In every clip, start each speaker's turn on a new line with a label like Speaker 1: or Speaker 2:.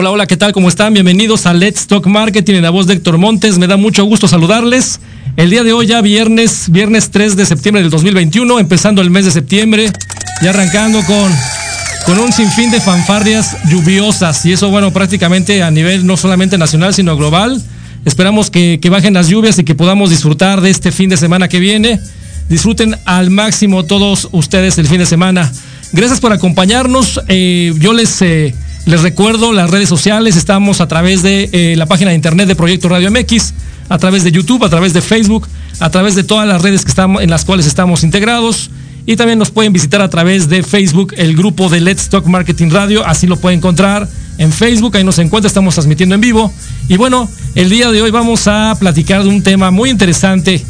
Speaker 1: Hola, hola, ¿qué tal? ¿Cómo están? Bienvenidos a Let's Talk Marketing en la voz de Héctor Montes. Me da mucho gusto saludarles. El día de hoy ya viernes, viernes 3 de septiembre del 2021, empezando el mes de septiembre, ya arrancando con, con un sinfín de fanfarrias lluviosas. Y eso, bueno, prácticamente a nivel no solamente nacional, sino global. Esperamos que, que bajen las lluvias y que podamos disfrutar de este fin de semana que viene. Disfruten al máximo todos ustedes el fin de semana. Gracias por acompañarnos. Eh, yo les... Eh, les recuerdo las redes sociales, estamos a través de eh, la página de internet de Proyecto Radio MX, a través de YouTube, a través de Facebook, a través de todas las redes que estamos, en las cuales estamos integrados. Y también nos pueden visitar a través de Facebook, el grupo de Let's Talk Marketing Radio, así lo pueden encontrar en Facebook, ahí nos encuentra, estamos transmitiendo en vivo. Y bueno, el día de hoy vamos a platicar de un tema muy interesante,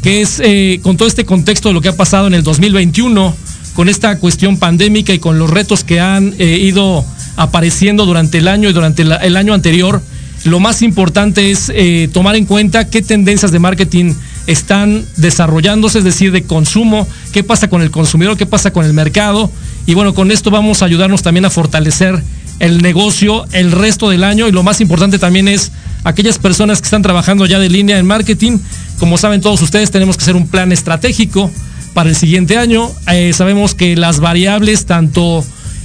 Speaker 1: que es eh, con todo este contexto de lo que ha pasado en el 2021, con esta cuestión pandémica y con los retos que han eh, ido apareciendo durante el año y durante el año anterior, lo más importante es eh, tomar en cuenta qué tendencias de marketing están desarrollándose, es decir, de consumo, qué pasa con el consumidor, qué pasa con el mercado. Y bueno, con esto vamos a ayudarnos también a fortalecer el negocio el resto del año y lo más importante también es aquellas personas que están trabajando ya de línea en marketing. Como saben todos ustedes, tenemos que hacer un plan estratégico para el siguiente año. Eh, sabemos que las variables, tanto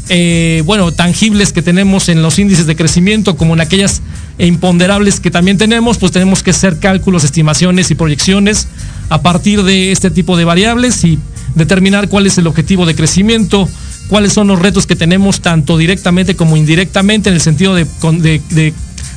Speaker 1: eh, bueno, tangibles que tenemos en los índices de crecimiento como en aquellas imponderables que también tenemos, pues tenemos que hacer cálculos, estimaciones y proyecciones a partir de este tipo de variables y determinar cuál es el objetivo de crecimiento, cuáles son los retos que tenemos tanto directamente como indirectamente en el sentido de,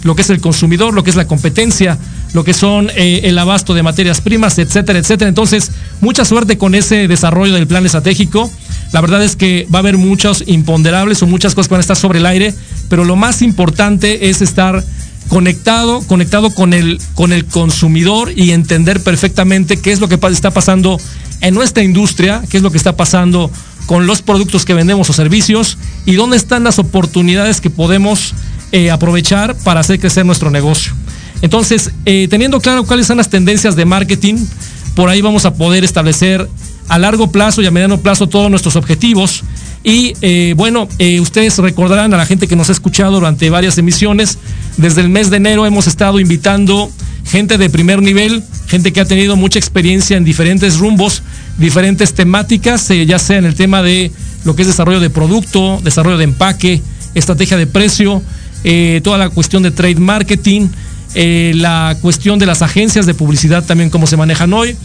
Speaker 1: lo que es el consumidor, lo que es la competencia, lo que son eh, el abasto de materias primas, etcétera, etcétera. Entonces, mucha suerte con ese desarrollo del plan estratégico. La verdad es que va a haber muchos imponderables o muchas cosas que van a estar sobre el aire, pero lo más importante es estar conectado, conectado con el, con el consumidor y entender perfectamente qué es lo que está pasando en nuestra industria, qué es lo que está pasando con los productos que vendemos o servicios y dónde están las oportunidades que podemos eh, aprovechar para hacer crecer nuestro negocio. Entonces, eh, teniendo claro cuáles son las tendencias de marketing, por ahí vamos a poder establecer a largo plazo y a mediano plazo todos nuestros objetivos. Y eh, bueno, ustedes recordarán a la gente que nos ha escuchado durante varias emisiones, desde el mes de enero hemos estado invitando gente de primer nivel, gente que ha tenido mucha experiencia en diferentes rumbos, diferentes temáticas, ya sea en el tema de lo que es desarrollo de producto, desarrollo de empaque, estrategia de precio, toda la cuestión de trade marketing, la cuestión de las agencias de publicidad también como se manejan hoy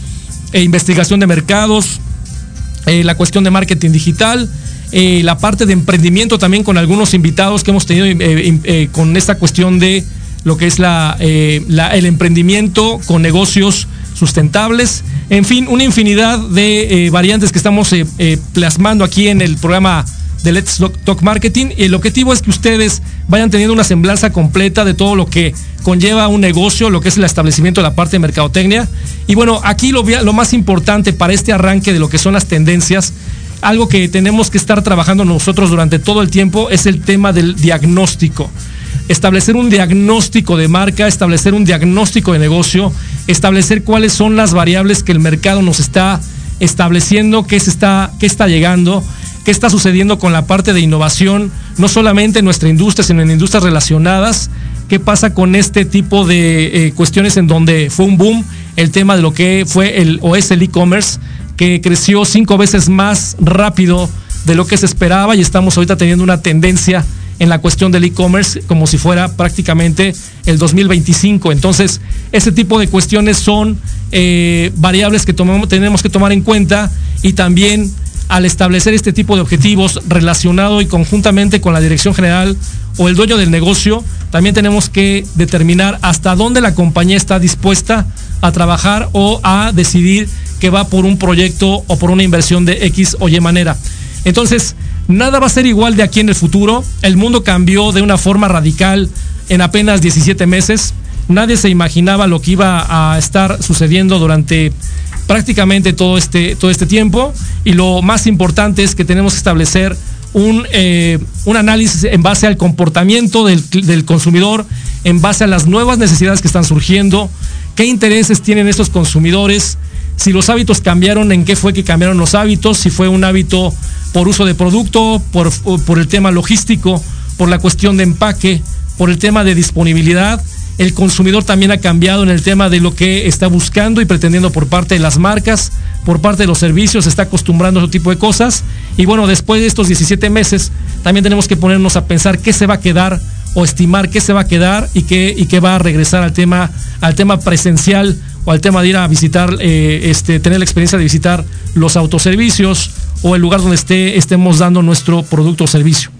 Speaker 1: eh, investigación de mercados, eh, la cuestión de marketing digital, eh, la parte de emprendimiento también con algunos invitados que hemos tenido con esta cuestión de lo que es el emprendimiento con negocios sustentables. En fin, una infinidad de variantes que estamos plasmando aquí en el programa de Let's Talk Marketing. Y el objetivo es que ustedes vayan teniendo una semblanza completa de todo lo que conlleva un negocio, lo que es el establecimiento de la parte de mercadotecnia. Y bueno, aquí lo, lo más importante para este arranque de lo que son las tendencias, algo que tenemos que estar trabajando nosotros durante todo el tiempo es el tema del diagnóstico. Establecer un diagnóstico de marca, establecer un diagnóstico de negocio, establecer cuáles son las variables que el mercado nos está estableciendo, qué, se está, qué está llegando, qué está sucediendo con la parte de innovación, no solamente en nuestra industria, sino en industrias relacionadas, qué pasa con este tipo de eh, cuestiones en donde fue un boom el tema de lo que fue el o es el e-commerce, que creció cinco veces más rápido de lo que se esperaba y estamos ahorita teniendo una tendencia en la cuestión del e-commerce como si fuera prácticamente el 2025. Entonces, ese tipo de cuestiones son eh, variables que tenemos que tomar en cuenta y también al establecer este tipo de objetivos relacionado y conjuntamente con la dirección general o el dueño del negocio, también tenemos que determinar hasta dónde la compañía está dispuesta a trabajar o a decidir que va por un proyecto o por una inversión de X o Y manera. Entonces, nada va a ser igual de aquí en el futuro. El mundo cambió de una forma radical en apenas 17 meses. Nadie se imaginaba lo que iba a estar sucediendo durante prácticamente todo este, todo este tiempo. Y lo más importante es que tenemos que establecer un, eh, un análisis en base al comportamiento del, del, consumidor, en base a las nuevas necesidades que están surgiendo, qué intereses tienen estos consumidores, si los hábitos cambiaron, en qué fue que cambiaron los hábitos, si fue un hábito por uso de producto, por, por el tema logístico, por la cuestión de empaque, por el tema de disponibilidad. El consumidor también ha cambiado en el tema de lo que está buscando y pretendiendo por parte de las marcas, por parte de los servicios, se está acostumbrando a ese tipo de cosas. Y bueno, después de estos 17 meses, también tenemos que ponernos a pensar qué se va a quedar o estimar qué se va a quedar y qué, y qué va a regresar al tema, al tema presencial o al tema de ir a visitar, eh, este, tener la experiencia de visitar los autoservicios o el lugar donde esté, estemos dando nuestro producto o servicio.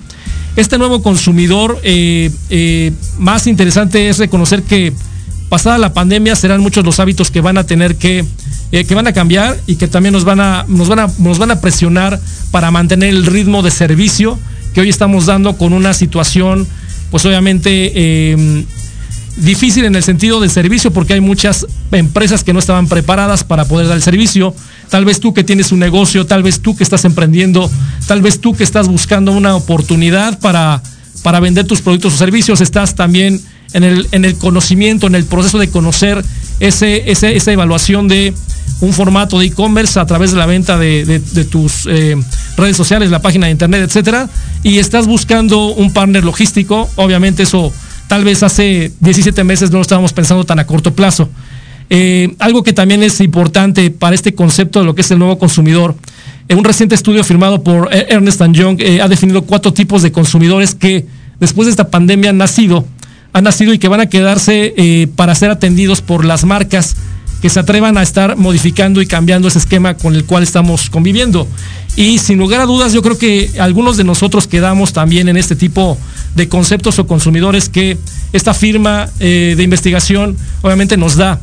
Speaker 1: Este nuevo consumidor, eh, eh, más interesante es reconocer que pasada la pandemia serán muchos los hábitos que van a tener que, eh, que van a cambiar y que también nos van, a, nos, van a, nos van a presionar para mantener el ritmo de servicio que hoy estamos dando con una situación, pues obviamente difícil en el sentido del servicio porque hay muchas empresas que no estaban preparadas para poder dar el servicio. Tal vez tú que tienes un negocio, tal vez tú que estás emprendiendo, tal vez tú que estás buscando una oportunidad para, para vender tus productos o servicios, estás también en el, en el conocimiento, en el proceso de conocer ese, ese, esa evaluación de un formato de e-commerce a través de la venta de, tus eh, redes sociales, la página de internet, etcétera, y estás buscando un partner logístico, obviamente eso tal vez hace 17 meses no lo estábamos pensando tan a corto plazo. Eh, algo que también es importante para este concepto de lo que es el nuevo consumidor. En un reciente estudio firmado por Ernest Young eh, ha definido cuatro tipos de consumidores que después de esta pandemia han nacido, han nacido y que van a quedarse eh, para ser atendidos por las marcas que se atrevan a estar modificando y cambiando ese esquema con el cual estamos conviviendo. Y sin lugar a dudas, yo creo que algunos de nosotros quedamos también en este tipo de conceptos o consumidores que esta firma eh, de investigación obviamente nos da.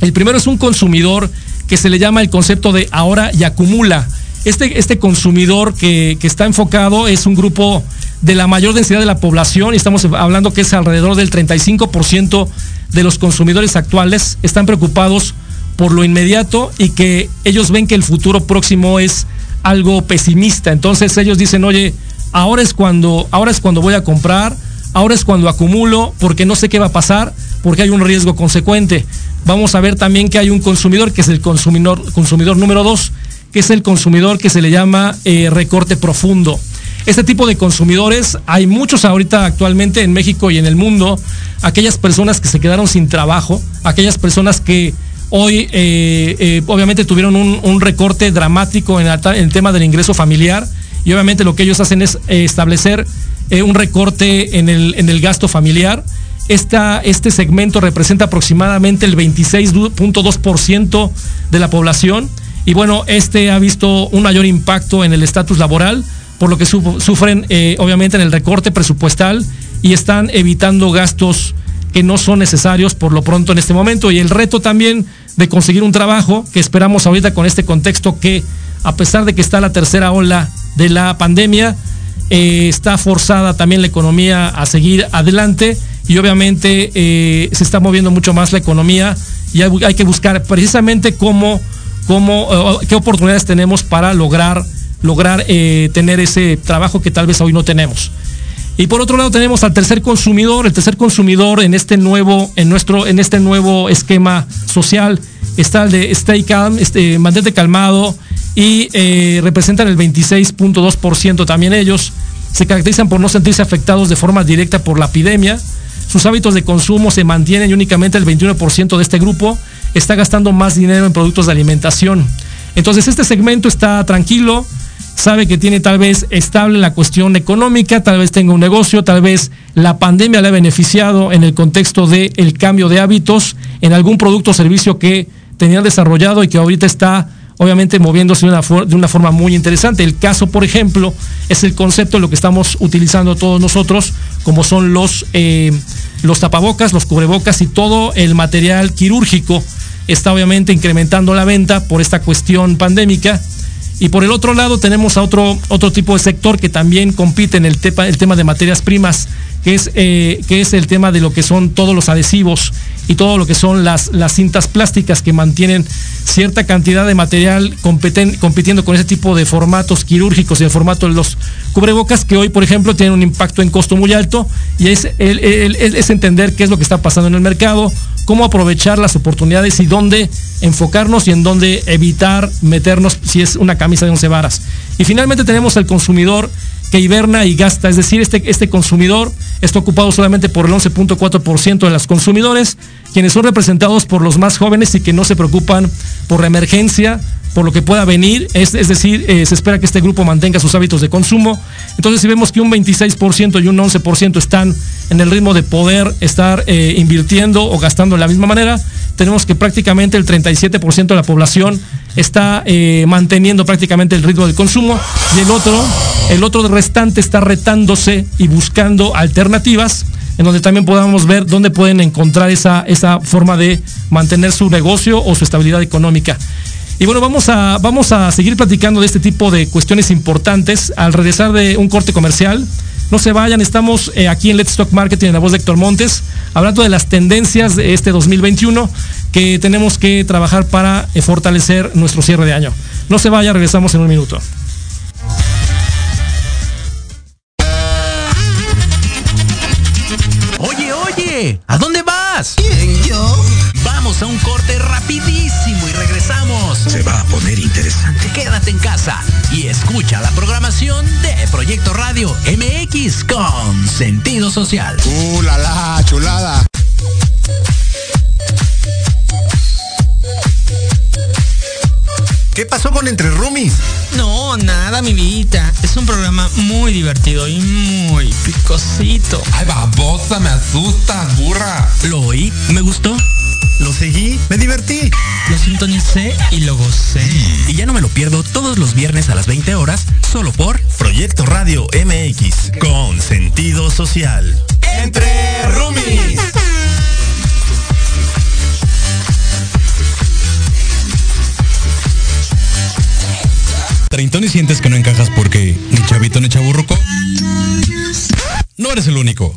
Speaker 1: El primero es un consumidor que se le llama el concepto de ahora y acumula. Este, este consumidor que, que está enfocado es un grupo de la mayor densidad de la población y estamos hablando que es alrededor del 35% de los consumidores actuales están preocupados por lo inmediato y que ellos ven que el futuro próximo es algo pesimista. Entonces ellos dicen, oye, ahora es cuando, ahora es cuando voy a comprar, ahora es cuando acumulo, porque no sé qué va a pasar, porque hay un riesgo consecuente. Vamos a ver también que hay un consumidor que es el consumidor, consumidor número dos, que es el consumidor que se le llama eh, recorte profundo. Este tipo de consumidores, hay muchos ahorita actualmente en México y en el mundo, aquellas personas que se quedaron sin trabajo, aquellas personas que hoy eh, eh, obviamente tuvieron un, recorte dramático en el, tema del ingreso familiar y obviamente lo que ellos hacen es eh, establecer un recorte en el, en el gasto familiar. Esta, este segmento representa aproximadamente el 26.2% de la población y bueno, este ha visto un mayor impacto en el estatus laboral por lo que sufren eh, obviamente en el recorte presupuestal y están evitando gastos que no son necesarios por lo pronto en este momento. Y el reto también de conseguir un trabajo, que esperamos ahorita con este contexto que a pesar de que está la tercera ola de la pandemia, eh, está forzada también la economía a seguir adelante y obviamente eh, se está moviendo mucho más la economía y hay, que buscar precisamente cómo, cómo, qué oportunidades tenemos para lograr lograr eh, tener ese trabajo que tal vez hoy no tenemos. Y por otro lado tenemos al tercer consumidor, el tercer consumidor en este nuevo, en nuestro, en este nuevo esquema social está el de Stay Calm, este, mantente calmado y eh, representan el 26.2% también ellos. Se caracterizan por no sentirse afectados de forma directa por la epidemia. Sus hábitos de consumo se mantienen y únicamente el 21% de este grupo está gastando más dinero en productos de alimentación. Entonces este segmento está tranquilo, sabe que tiene tal vez estable la cuestión económica, tal vez tenga un negocio, tal vez la pandemia le ha beneficiado en el contexto del el cambio de hábitos en algún producto o servicio que tenía desarrollado y que ahorita está obviamente moviéndose de una, de una, forma muy interesante. El caso, por ejemplo, es el concepto de lo que estamos utilizando todos nosotros, como son los, eh, los tapabocas, los cubrebocas y todo el material quirúrgico. Está obviamente incrementando la venta por esta cuestión pandémica y por el otro lado tenemos a otro, otro tipo de sector que también compite en el, el tema de materias primas, que es, eh, que es el tema de lo que son todos los adhesivos y todo lo que son las, las cintas plásticas que mantienen cierta cantidad de material competen, compitiendo con ese tipo de formatos quirúrgicos y el formato de los cubrebocas que hoy, por ejemplo, tienen un impacto en costo muy alto y es, el, es entender qué es lo que está pasando en el mercado, cómo aprovechar las oportunidades y dónde enfocarnos y en dónde evitar meternos si es una camisa de once varas. Y finalmente tenemos el consumidor que hiberna y gasta, es decir, este, este consumidor está ocupado solamente por el 11.4% de los consumidores, quienes son representados por los más jóvenes y que no se preocupan por la emergencia, por lo que pueda venir, es, decir, eh, se espera que este grupo mantenga sus hábitos de consumo. Entonces, si vemos que un 26% y un 11% están en el ritmo de poder estar eh, invirtiendo o gastando de la misma manera, tenemos que prácticamente el 37% de la población está eh, manteniendo prácticamente el ritmo del consumo y el otro, el otro restante está retándose y buscando alternativas en donde también podamos ver dónde pueden encontrar esa, esa forma de mantener su negocio o su estabilidad económica. Y bueno, vamos a, vamos a seguir platicando de este tipo de cuestiones importantes al regresar de un corte comercial. No se vayan, estamos eh, aquí en Let's Stock Marketing en la voz de Héctor Montes, hablando de las tendencias de este 2021 que tenemos que trabajar para eh, fortalecer nuestro cierre de año. No se vaya, regresamos en un minuto.
Speaker 2: Oye, oye, ¿a dónde vas?
Speaker 3: ¿Quién, yo?
Speaker 2: Vamos a un corte rapidísimo y regresamos.
Speaker 3: Se va a poner interesante.
Speaker 2: Quédate en casa y escucha la programación de Proyecto Radio MX con sentido social.
Speaker 3: ¡Uh, la, la chulada! ¿Qué pasó con Entre Rumis?
Speaker 4: No, nada, mi vida. Es un programa muy divertido y muy picosito.
Speaker 5: Ay, babosa, me asustas, burra.
Speaker 2: Lo oí, me gustó.
Speaker 3: Lo seguí, me divertí.
Speaker 4: Lo sintonicé y lo gocé.
Speaker 2: Y ya no me lo pierdo todos los viernes a las 20 horas, solo por
Speaker 6: Proyecto Radio MX, con sentido social.
Speaker 3: Entre Rumis.
Speaker 7: Treintón y sientes que no encajas porque ni chavito ni chaburruco. No eres el único.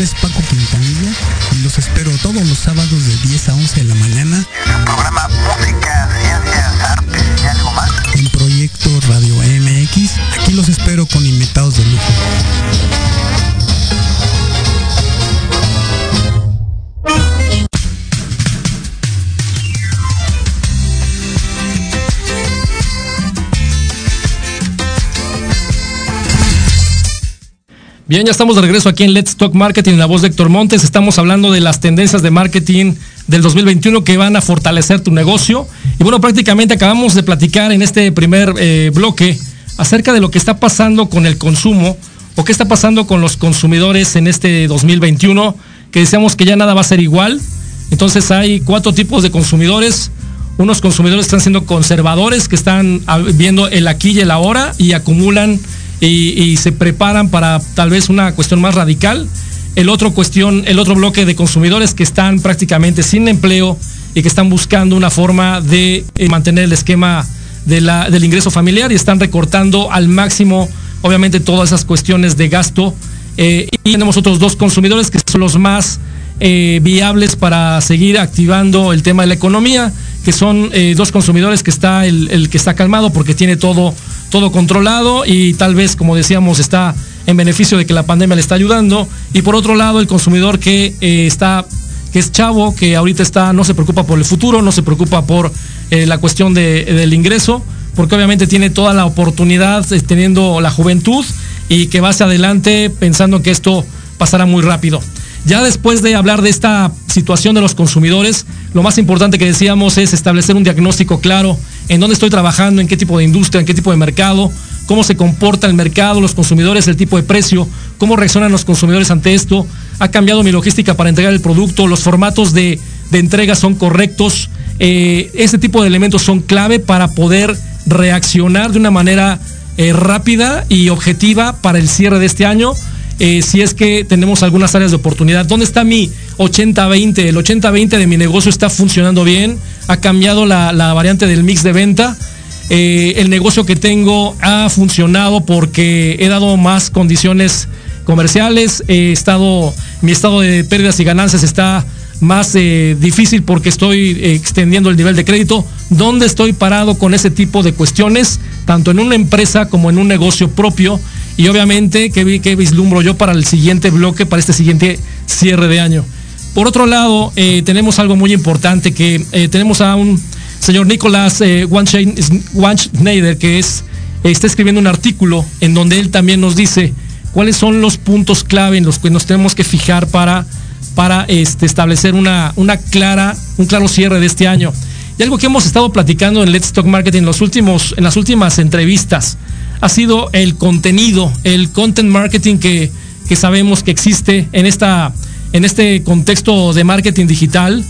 Speaker 8: Nombre es Paco Quintanilla y los espero todos los sábados de 10 a 11 de la mañana.
Speaker 9: En el programa Música, Ciencias, Artes y algo más.
Speaker 8: En Proyecto Radio MX, aquí los espero con invitados de lujo.
Speaker 1: Bien, ya estamos de regreso aquí en Let's Talk Marketing, la voz de Héctor Montes. Estamos hablando de las tendencias de marketing del 2021 que van a fortalecer tu negocio. Y bueno, prácticamente acabamos de platicar en este primer eh, bloque acerca de lo que está pasando con el consumo o qué está pasando con los consumidores en este 2021, que decíamos que ya nada va a ser igual, Entonces hay cuatro tipos de consumidores. Unos consumidores están siendo conservadores, que están viendo el aquí y el ahora y acumulan y, se preparan para tal vez una cuestión más radical. El otro cuestión, el otro bloque de consumidores que están prácticamente sin empleo y que están buscando una forma de eh, mantener el esquema de la- del ingreso familiar y están recortando al máximo, obviamente, todas esas cuestiones de gasto. Eh, y tenemos otros dos consumidores que son los más eh, viables para seguir activando el tema de la economía, que son eh, dos consumidores que está el, el que está calmado porque tiene todo, todo controlado y tal vez, como decíamos, está en beneficio de que la pandemia le está ayudando. Y por otro lado, el consumidor que eh, está que es chavo, que ahorita está, no se preocupa por el futuro, no se preocupa por eh, la cuestión de- del ingreso, porque obviamente tiene toda la oportunidad teniendo la juventud y que va hacia adelante pensando que esto pasará muy rápido. Ya después de hablar de esta situación de los consumidores, lo más importante que decíamos es establecer un diagnóstico claro en dónde estoy trabajando, en qué tipo de industria, en qué tipo de mercado, cómo se comporta el mercado, los consumidores, el tipo de precio, cómo reaccionan los consumidores ante esto. Ha cambiado mi logística para entregar el producto, los formatos de, entrega son correctos. Eh, ese tipo de elementos son clave para poder reaccionar de una manera eh, rápida y objetiva para el cierre de este año. Eh, si es que tenemos algunas áreas de oportunidad. ¿Dónde está mi 80-20? El 80-20 de mi negocio está funcionando bien. Ha cambiado la, variante del mix de venta. Eh, el negocio que tengo ha funcionado porque he dado más condiciones comerciales. Estado, mi estado de pérdidas y ganancias está más eh, difícil porque estoy extendiendo el nivel de crédito. ¿Dónde estoy parado con ese tipo de cuestiones? Tanto en una empresa como en un negocio propio. Y obviamente, ¿qué, qué vislumbro yo para el siguiente bloque, para este siguiente cierre de año? Por otro lado, eh, tenemos algo muy importante que eh, tenemos a un señor Nicolás eh, que es, está escribiendo un artículo en donde él también nos dice cuáles son los puntos clave en los que nos tenemos que fijar para, para este, establecer una, una clara, un claro cierre de este año. Y algo que hemos estado platicando en Let's Talk Marketing en, los últimos, en las últimas entrevistas ha sido el contenido, el content marketing que, que sabemos que existe en, esta, en este contexto de marketing digital.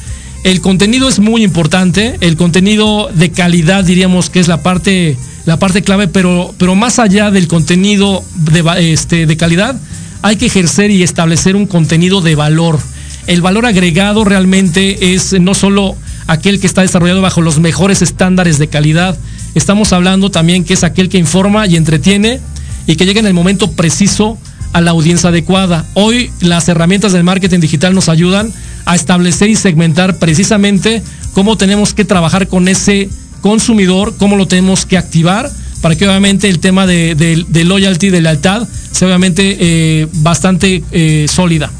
Speaker 1: El contenido es muy importante, el contenido de calidad diríamos que es la parte, la parte clave, pero, pero más allá del contenido de, este, de calidad, hay que ejercer y establecer un contenido de valor. El valor agregado realmente es no solo aquel que está desarrollado bajo los mejores estándares de calidad, estamos hablando también que es aquel que informa y entretiene y que llega en el momento preciso a la audiencia adecuada. Hoy las herramientas del marketing digital nos ayudan a establecer y segmentar precisamente cómo tenemos que trabajar con ese consumidor, cómo lo tenemos que activar para que obviamente el tema de, de- de loyalty, de lealtad, sea obviamente eh, bastante eh, sólida.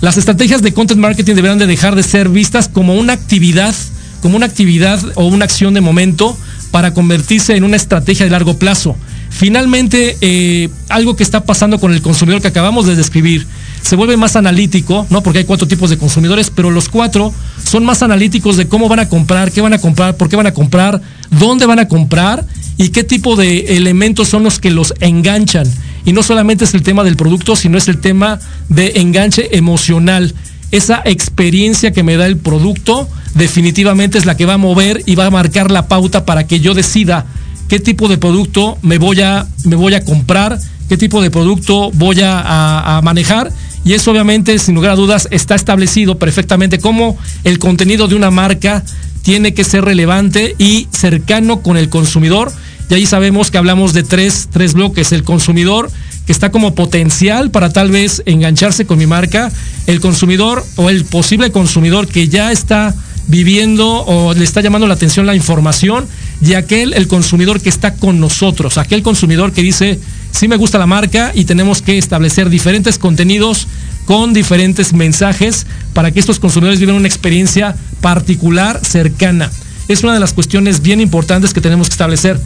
Speaker 1: Las estrategias de content marketing deberán de dejar de ser vistas como una actividad, como una actividad o una acción de momento para convertirse en una estrategia de largo plazo. Finalmente, eh, algo que está pasando con el consumidor que acabamos de describir, se vuelve más analítico, ¿no? Porque hay cuatro tipos de consumidores, pero los cuatro son más analíticos de cómo van a comprar, qué van a comprar, por qué van a comprar, dónde van a comprar y qué tipo de elementos son los que los enganchan. Y no solamente es el tema del producto, sino es el tema de enganche emocional. Esa experiencia que me da el producto definitivamente es la que va a mover y va a marcar la pauta para que yo decida qué tipo de producto me voy a, me voy a comprar, qué tipo de producto voy a, manejar. Y eso obviamente, sin lugar a dudas, está establecido perfectamente como el contenido de una marca tiene que ser relevante y cercano con el consumidor. Y ahí sabemos que hablamos de tres, tres bloques. El consumidor que está como potencial para tal vez engancharse con mi marca. El consumidor o el posible consumidor que ya está viviendo o le está llamando la atención la información y aquel, el consumidor que está con nosotros, aquel consumidor que dice, sí me gusta la marca y tenemos que establecer diferentes contenidos con diferentes mensajes para que estos consumidores vivan una experiencia particular, cercana. Es una de las cuestiones bien importantes que tenemos que establecer.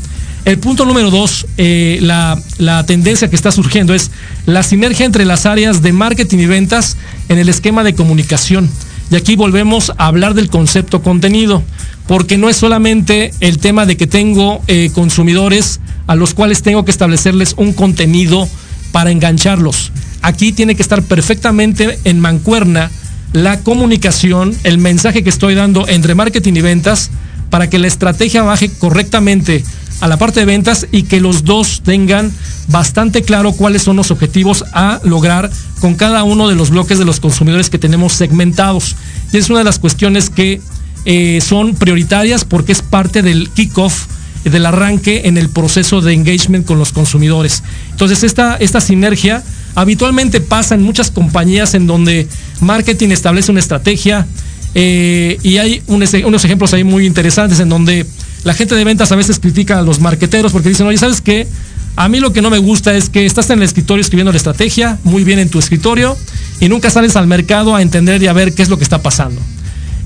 Speaker 1: El punto número dos, eh, la, tendencia que está surgiendo es la sinergia entre las áreas de marketing y ventas en el esquema de comunicación. Y aquí volvemos a hablar del concepto contenido, porque no es solamente el tema de que tengo eh, consumidores a los cuales tengo que establecerles un contenido para engancharlos. Aquí tiene que estar perfectamente en mancuerna la comunicación, el mensaje que estoy dando entre marketing y ventas para que la estrategia baje correctamente a la parte de ventas y que los dos tengan bastante claro cuáles son los objetivos a lograr con cada uno de los bloques de los consumidores que tenemos segmentados. Y es una de las cuestiones que eh, son prioritarias porque es parte del kickoff, del arranque en el proceso de engagement con los consumidores. Entonces esta, esta sinergia habitualmente pasa en muchas compañías en donde marketing establece una estrategia eh, y hay unos ejemplos ahí muy interesantes en donde la gente de ventas a veces critica a los marqueteros porque dicen, oye, ¿sabes qué? A mí lo que no me gusta es que estás en el escritorio escribiendo la estrategia, muy bien en tu escritorio, y nunca sales al mercado a entender y a ver qué es lo que está pasando.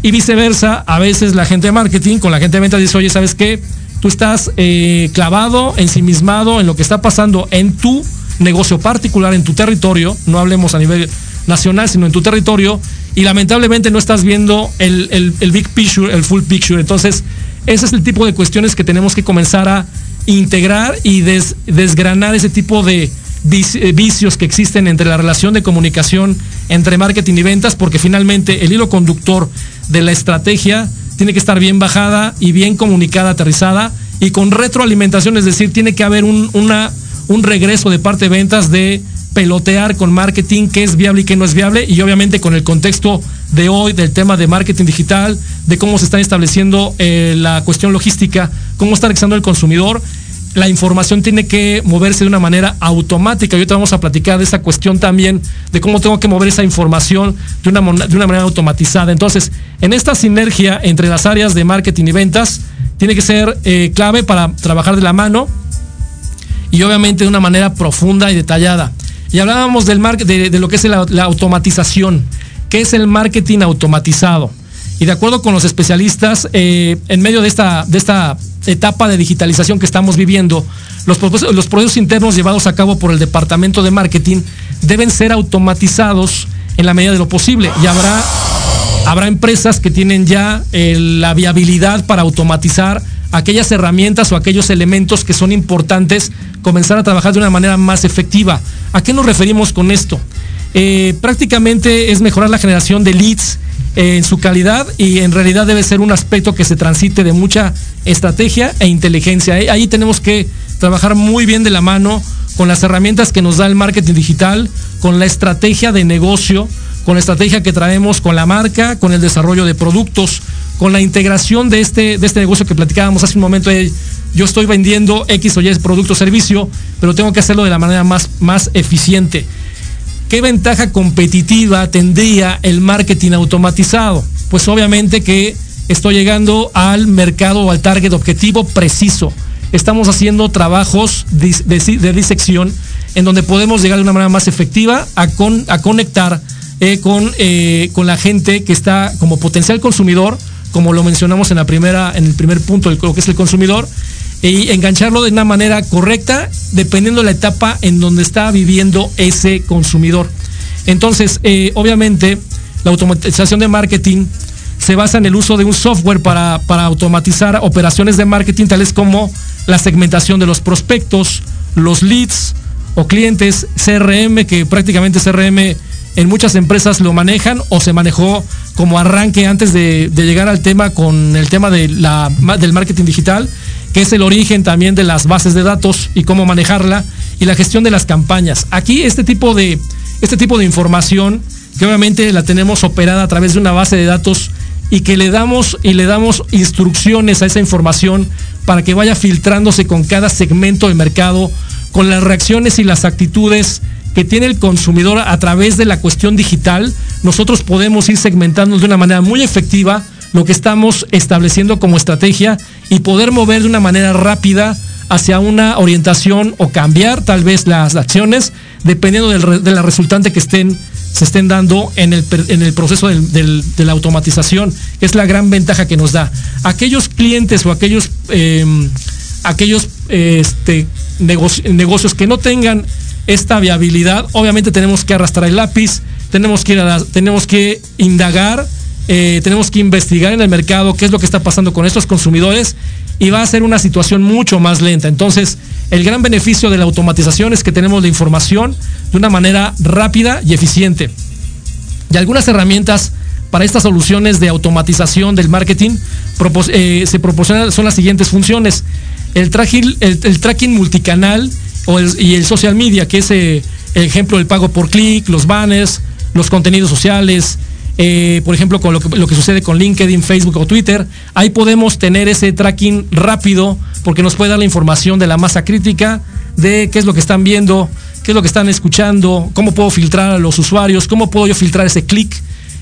Speaker 1: Y viceversa, a veces la gente de marketing con la gente de ventas dice, oye, ¿sabes qué? Tú estás eh, clavado, ensimismado en lo que está pasando en tu negocio particular, en tu territorio, no hablemos a nivel nacional, sino en tu territorio, y lamentablemente no estás viendo el, el big picture, el full picture. Entonces, ese es el tipo de cuestiones que tenemos que comenzar a integrar y desgranar ese tipo de eh, vicios que existen entre la relación de comunicación entre marketing y ventas, porque finalmente el hilo conductor de la estrategia tiene que estar bien bajada y bien comunicada, aterrizada y con retroalimentación, es decir, tiene que haber un, un regreso de parte de ventas de pelotear con marketing, qué es viable y qué no es viable, y obviamente con el contexto de hoy, del tema de marketing digital, de cómo se está estableciendo eh, la cuestión logística, cómo está realizando el consumidor, la información tiene que moverse de una manera automática. Y ahorita vamos a platicar de esa cuestión también, de cómo tengo que mover esa información de una, de una manera automatizada. Entonces, en esta sinergia entre las áreas de marketing y ventas, tiene que ser eh, clave para trabajar de la mano y obviamente de una manera profunda y detallada. Y hablábamos del de, de lo que es la, automatización. ¿Qué es el marketing automatizado? Y de acuerdo con los especialistas, eh, en medio de esta, de esta etapa de digitalización que estamos viviendo, los, los procesos internos llevados a cabo por el departamento de marketing deben ser automatizados en la medida de lo posible. Y habrá, habrá empresas que tienen ya eh, la viabilidad para automatizar aquellas herramientas o aquellos elementos que son importantes comenzar a trabajar de una manera más efectiva. ¿A qué nos referimos con esto? Eh, prácticamente es mejorar la generación de leads eh, en su calidad y en realidad debe ser un aspecto que se transite de mucha estrategia e inteligencia. Ahí tenemos que trabajar muy bien de la mano con las herramientas que nos da el marketing digital, con la estrategia de negocio, con la estrategia que traemos con la marca, con el desarrollo de productos, con la integración de este, de este negocio que platicábamos hace un momento. yo estoy vendiendo X o Y producto o servicio, pero tengo que hacerlo de la manera más, más eficiente. ¿Qué ventaja competitiva tendría el marketing automatizado? Pues obviamente que estoy llegando al mercado o al target objetivo preciso. Estamos haciendo trabajos de, disección en donde podemos llegar de una manera más efectiva a, a conectar eh, con, eh, con la gente que está como potencial consumidor como lo mencionamos en la primera, en el primer punto, lo que es el consumidor, y engancharlo de una manera correcta, dependiendo de la etapa en donde está viviendo ese consumidor. Entonces, eh, obviamente, la automatización de marketing se basa en el uso de un software para, para automatizar operaciones de marketing, tales como la segmentación de los prospectos, los leads o clientes, CRM, que prácticamente CRM en muchas empresas lo manejan o se manejó como arranque antes de, llegar al tema con el tema de la, del marketing digital, que es el origen también de las bases de datos y cómo manejarla y la gestión de las campañas. Aquí este tipo de, este tipo de información, que obviamente la tenemos operada a través de una base de datos y que le damos y le damos instrucciones a esa información para que vaya filtrándose con cada segmento de mercado, con las reacciones y las actitudes que tiene el consumidor a través de la cuestión digital, nosotros podemos ir segmentando de una manera muy efectiva lo que estamos estableciendo como estrategia y poder mover de una manera rápida hacia una orientación o cambiar tal vez las acciones dependiendo de la resultante que estén, se estén dando en el, en el proceso de la automatización, es la gran ventaja que nos da. Aquellos clientes o aquellos, em, aquellos este, negocios que no tengan esta viabilidad, obviamente tenemos que arrastrar el lápiz, tenemos que, tenemos que indagar, eh, tenemos que investigar en el mercado qué es lo que está pasando con estos consumidores y va a ser una situación mucho más lenta. Entonces, el gran beneficio de la automatización es que tenemos la información de una manera rápida y eficiente. Y algunas herramientas para estas soluciones de automatización del marketing eh, se proporcionan son las siguientes funciones. El, el tracking multicanal y el social media, que es eh, el ejemplo del pago por clic, los banners, los contenidos sociales, eh, por ejemplo, con lo que, lo que sucede con LinkedIn, Facebook o Twitter, ahí podemos tener ese tracking rápido porque nos puede dar la información de la masa crítica, de qué es lo que están viendo, qué es lo que están escuchando, cómo puedo filtrar a los usuarios, cómo puedo yo filtrar ese clic,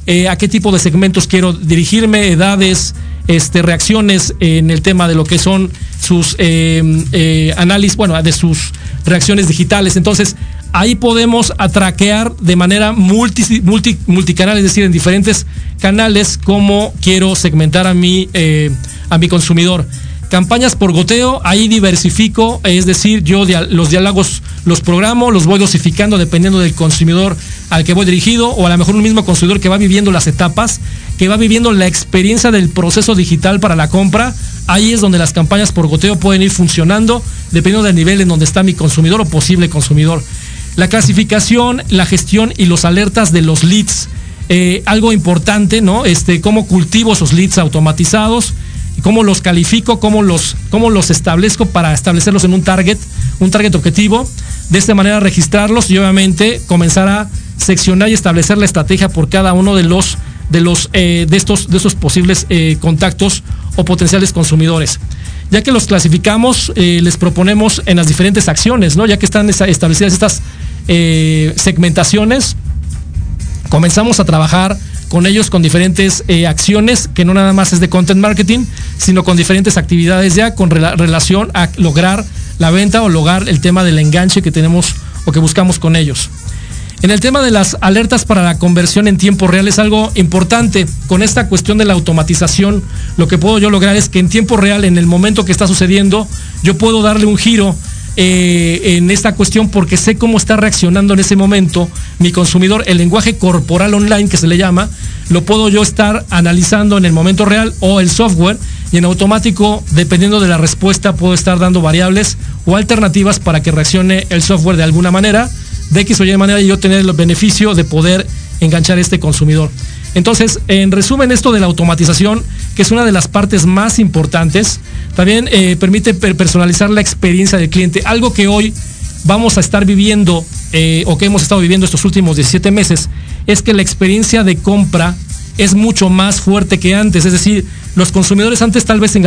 Speaker 1: eh, a qué tipo de segmentos quiero dirigirme, edades, este, reacciones en el tema de lo que son sus eh, eh, análisis, bueno, de sus reacciones digitales. Entonces, ahí podemos atraquear de manera multi, multi- multicanal, es decir, en diferentes canales, cómo quiero segmentar a mi, eh, a mi consumidor. Campañas por goteo, ahí diversifico, es decir, yo los diálogos los programo, los voy dosificando dependiendo del consumidor al que voy dirigido, o a lo mejor un mismo consumidor que va viviendo las etapas, que va viviendo la experiencia del proceso digital para la compra. Ahí es donde las campañas por goteo pueden ir funcionando, dependiendo del nivel en donde está mi consumidor o posible consumidor. La clasificación, la gestión y los alertas de los leads. Eh, algo importante, ¿no? Este, cómo cultivo esos leads automatizados, cómo los califico, cómo los, cómo los establezco para establecerlos en un target, un target objetivo. De esta manera registrarlos y obviamente comenzar a seccionar y establecer la estrategia por cada uno de los de los eh, de estos de esos posibles eh, contactos o potenciales consumidores. Ya que los clasificamos, eh, les proponemos en las diferentes acciones, ¿no? Ya que están establecidas estas segmentaciones, comenzamos a trabajar con ellos con diferentes eh, acciones, que no nada más es de content marketing, sino con diferentes actividades ya con rela- relación a lograr la venta o lograr el tema del enganche que tenemos o que buscamos con ellos. En el tema de las alertas para la conversión en tiempo real es algo importante. Con esta cuestión de la automatización, lo que puedo yo lograr es que en tiempo real, en el momento que está sucediendo, yo puedo darle un giro eh, en esta cuestión porque sé cómo está reaccionando en ese momento mi consumidor. El lenguaje corporal online que se le llama, lo puedo yo estar analizando en el momento real o el software y en automático, dependiendo de la respuesta, puedo estar dando variables o alternativas para que reaccione el software de alguna manera, de X o Y manera y yo tener el beneficio de poder enganchar a este consumidor. Entonces, en resumen, esto de la automatización, que es una de las partes más importantes, también eh, permite per- personalizar la experiencia del cliente, algo que hoy vamos a estar viviendo eh, o que hemos estado viviendo estos últimos 17 meses, es que la experiencia de compra es mucho más fuerte que antes. Es decir, los consumidores antes tal vez se,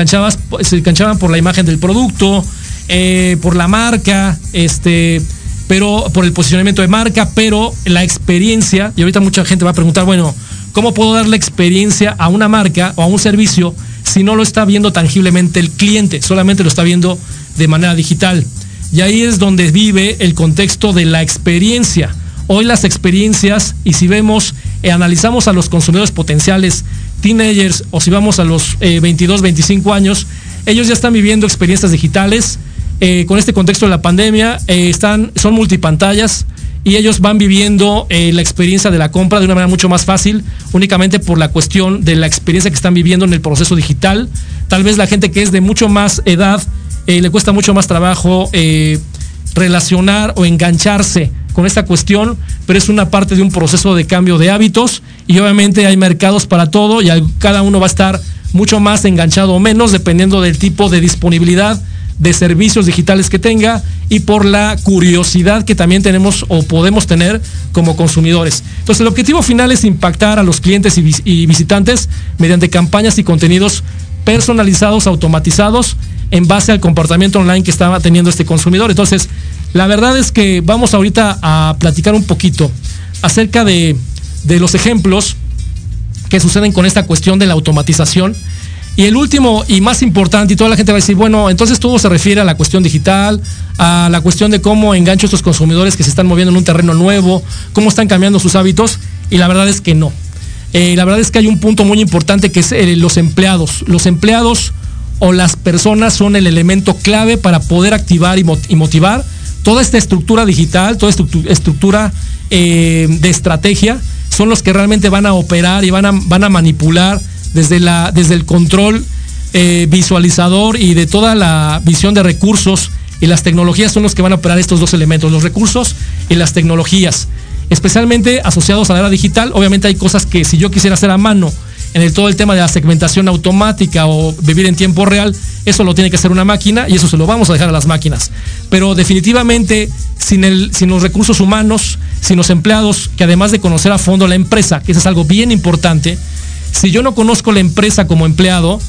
Speaker 1: se enganchaban por la imagen del producto, eh, por la marca, este, pero por el posicionamiento de marca, pero la experiencia, y ahorita mucha gente va a preguntar, bueno, ¿cómo puedo dar la experiencia a una marca o a un servicio si no lo está viendo tangiblemente el cliente, solamente lo está viendo de manera digital? Y ahí es donde vive el contexto de la experiencia. Hoy las experiencias, y si vemos, eh, analizamos a los consumidores potenciales, teenagers, o si vamos a los eh, 22, 25 años, ellos ya están viviendo experiencias digitales. eh, con este contexto de la pandemia, eh, están, son multipantallas y ellos van viviendo eh, la experiencia de la compra de una manera mucho más fácil, únicamente por la cuestión de la experiencia que están viviendo en el proceso digital. Tal vez la gente que es de mucho más edad eh, le cuesta mucho más trabajo eh, relacionar o engancharse con esta cuestión, pero es una parte de un proceso de cambio de hábitos y obviamente hay mercados para todo y cada uno va a estar mucho más enganchado o menos dependiendo del tipo de disponibilidad de servicios digitales que tenga y por la curiosidad que también tenemos o podemos tener como consumidores. Entonces el objetivo final es impactar a los clientes y, vis- y visitantes mediante campañas y contenidos personalizados, automatizados, en base al comportamiento online que estaba teniendo este consumidor. Entonces, la verdad es que vamos ahorita a platicar un poquito acerca de, de los ejemplos que suceden con esta cuestión de la automatización. Y el último y más importante, y toda la gente va a decir, bueno, entonces todo se refiere a la cuestión digital, a la cuestión de cómo engancho a estos consumidores que se están moviendo en un terreno nuevo, cómo están cambiando sus hábitos, y la verdad es que no. Eh, la verdad es que hay un punto muy importante que es eh, los empleados. Los empleados o las personas son el elemento clave para poder activar y, mot- y motivar toda esta estructura digital, toda esta estru- estructura eh, de estrategia, son los que realmente van a operar y van a, van a manipular desde, la, desde el control eh, visualizador y de toda la visión de recursos y las tecnologías son los que van a operar estos dos elementos, los recursos y las tecnologías. especialmente asociados a la era digital. Obviamente hay cosas que si yo quisiera hacer a mano en el, todo el tema de la segmentación automática o vivir en tiempo real, eso lo tiene que hacer una máquina y eso se lo vamos a dejar a las máquinas. Pero definitivamente sin, el, sin los recursos humanos, sin los empleados, que además de conocer a fondo la empresa, que eso es algo bien importante, si yo no conozco la empresa como empleado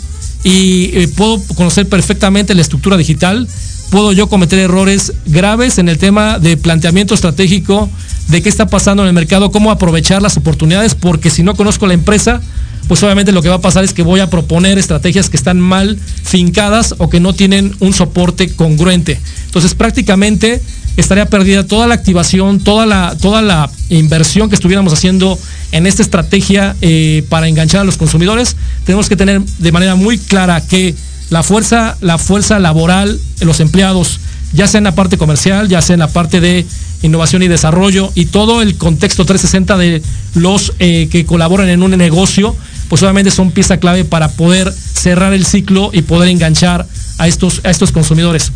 Speaker 1: y eh, puedo conocer perfectamente la estructura digital, puedo yo cometer errores graves en el tema de planteamiento estratégico, de qué está pasando en el mercado, cómo aprovechar las oportunidades, porque si no conozco la empresa, pues obviamente lo que va a pasar es que voy a proponer estrategias que están mal fincadas o que no tienen un soporte congruente. Entonces prácticamente estaría perdida toda la activación, toda la, toda la inversión que estuviéramos haciendo en esta estrategia eh, para enganchar a los consumidores. Tenemos que tener de manera muy clara que la fuerza, la fuerza laboral, los empleados, ya sea en la parte comercial, ya sea en la parte de innovación y desarrollo y todo el contexto 360 de los eh, que colaboran en un negocio, pues obviamente son pieza clave para poder cerrar el ciclo y poder enganchar a estos, a estos consumidores.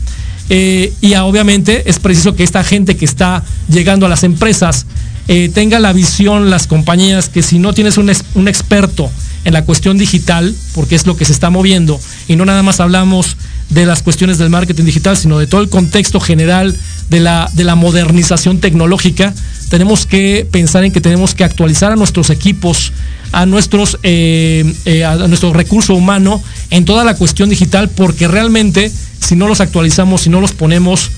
Speaker 1: Eh, y obviamente es preciso que esta gente que está llegando a las empresas eh, tenga la visión, las compañías, que si no tienes un, un, experto en la cuestión digital, porque es lo que se está moviendo, y no nada más hablamos de las cuestiones del marketing digital, sino de todo el contexto general de la, de la modernización tecnológica, tenemos que pensar en que tenemos que actualizar a nuestros equipos, a, nuestros, eh, eh, a nuestro recurso humano en toda la cuestión digital, porque realmente si no los actualizamos, si no los ponemos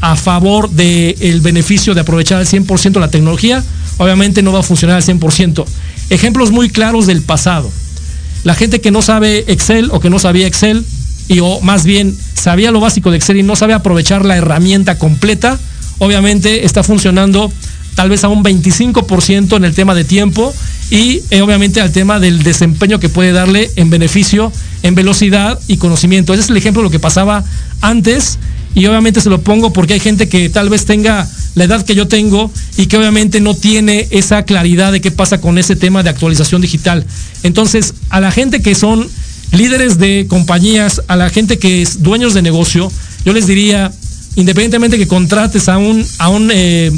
Speaker 1: a favor del beneficio de aprovechar al 100% la tecnología, obviamente no va a funcionar al 100%. Ejemplos muy claros del pasado. La gente que no sabe Excel o que no sabía Excel, y o más bien sabía lo básico de Excel y no sabe aprovechar la herramienta completa, obviamente está funcionando tal vez a un 25% en el tema de tiempo y eh, obviamente al tema del desempeño que puede darle en beneficio, en velocidad y conocimiento. Ese es el ejemplo de lo que pasaba antes y obviamente se lo pongo porque hay gente que tal vez tenga la edad que yo tengo y que obviamente no tiene esa claridad de qué pasa con ese tema de actualización digital. Entonces, a la gente que son líderes de compañías, a la gente que es dueños de negocio, yo les diría, independientemente que contrates a un, a un, eh,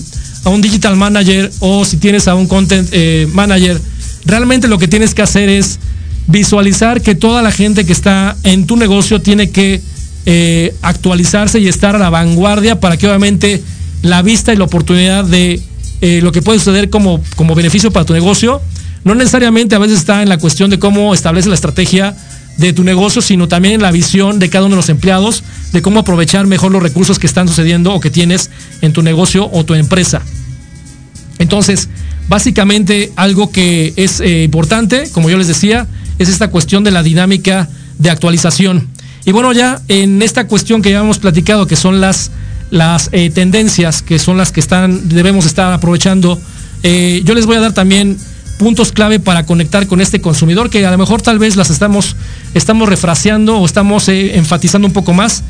Speaker 1: a un digital manager o si tienes a un content eh, manager, realmente lo que tienes que hacer es visualizar que toda la gente que está en tu negocio tiene que eh, actualizarse y estar a la vanguardia para que obviamente la vista y la oportunidad de eh, lo que puede suceder como, como beneficio para tu negocio, no necesariamente a veces está en la cuestión de cómo establece la estrategia de tu negocio, sino también en la visión de cada uno de los empleados, de cómo aprovechar mejor los recursos que están sucediendo o que tienes en tu negocio o tu empresa. Entonces, básicamente algo que es eh, importante, como yo les decía, es esta cuestión de la dinámica de actualización. Y bueno, ya en esta cuestión que ya hemos platicado, que son las, las eh, tendencias, que son las que están, debemos estar aprovechando, eh, yo les voy a dar también puntos clave para conectar con este consumidor que a lo mejor tal vez las estamos, estamos refraseando o estamos eh, enfatizando un poco más,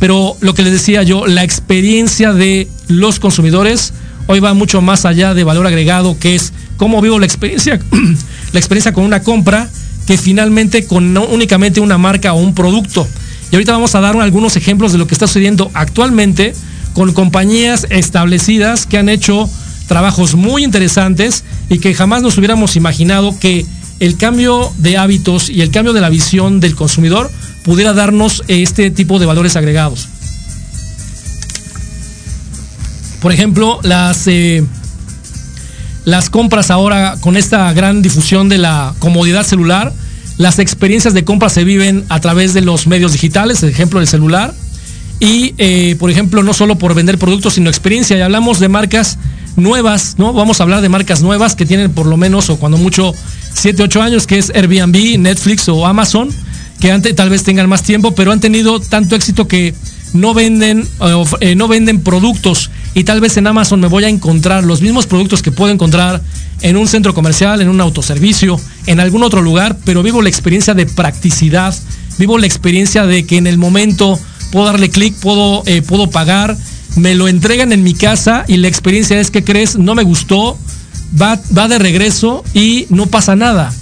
Speaker 1: pero lo que les decía yo, la experiencia de los consumidores hoy va mucho más allá de valor agregado, que es cómo vivo la experiencia, la experiencia con una compra que finalmente con únicamente una marca o un producto. Y ahorita vamos a dar algunos ejemplos de lo que está sucediendo actualmente con compañías establecidas que han hecho trabajos muy interesantes y que jamás nos hubiéramos imaginado que el cambio de hábitos y el cambio de la visión del consumidor pudiera darnos este tipo de valores agregados. Por ejemplo, las, eh, las compras ahora con esta gran difusión de la comodidad celular, las experiencias de compra se viven a través de los medios digitales, el ejemplo del celular, y eh, por ejemplo no solo por vender productos, sino experiencia. Y hablamos de marcas nuevas, ¿no? Vamos a hablar de marcas nuevas que tienen por lo menos o cuando mucho 7, 8 años, que es Airbnb, Netflix o Amazon, que antes tal vez tengan más tiempo, pero han tenido tanto éxito que no venden, eh, no venden productos y tal vez en Amazon me voy a encontrar los mismos productos que puedo encontrar en un centro comercial, en un autoservicio, en algún otro lugar, pero vivo la experiencia de practicidad, vivo la experiencia de que en el momento puedo darle clic, puedo, eh, puedo pagar me lo entregan en mi casa y la experiencia es que crees, no me gustó, va, va de regreso y no pasa nada.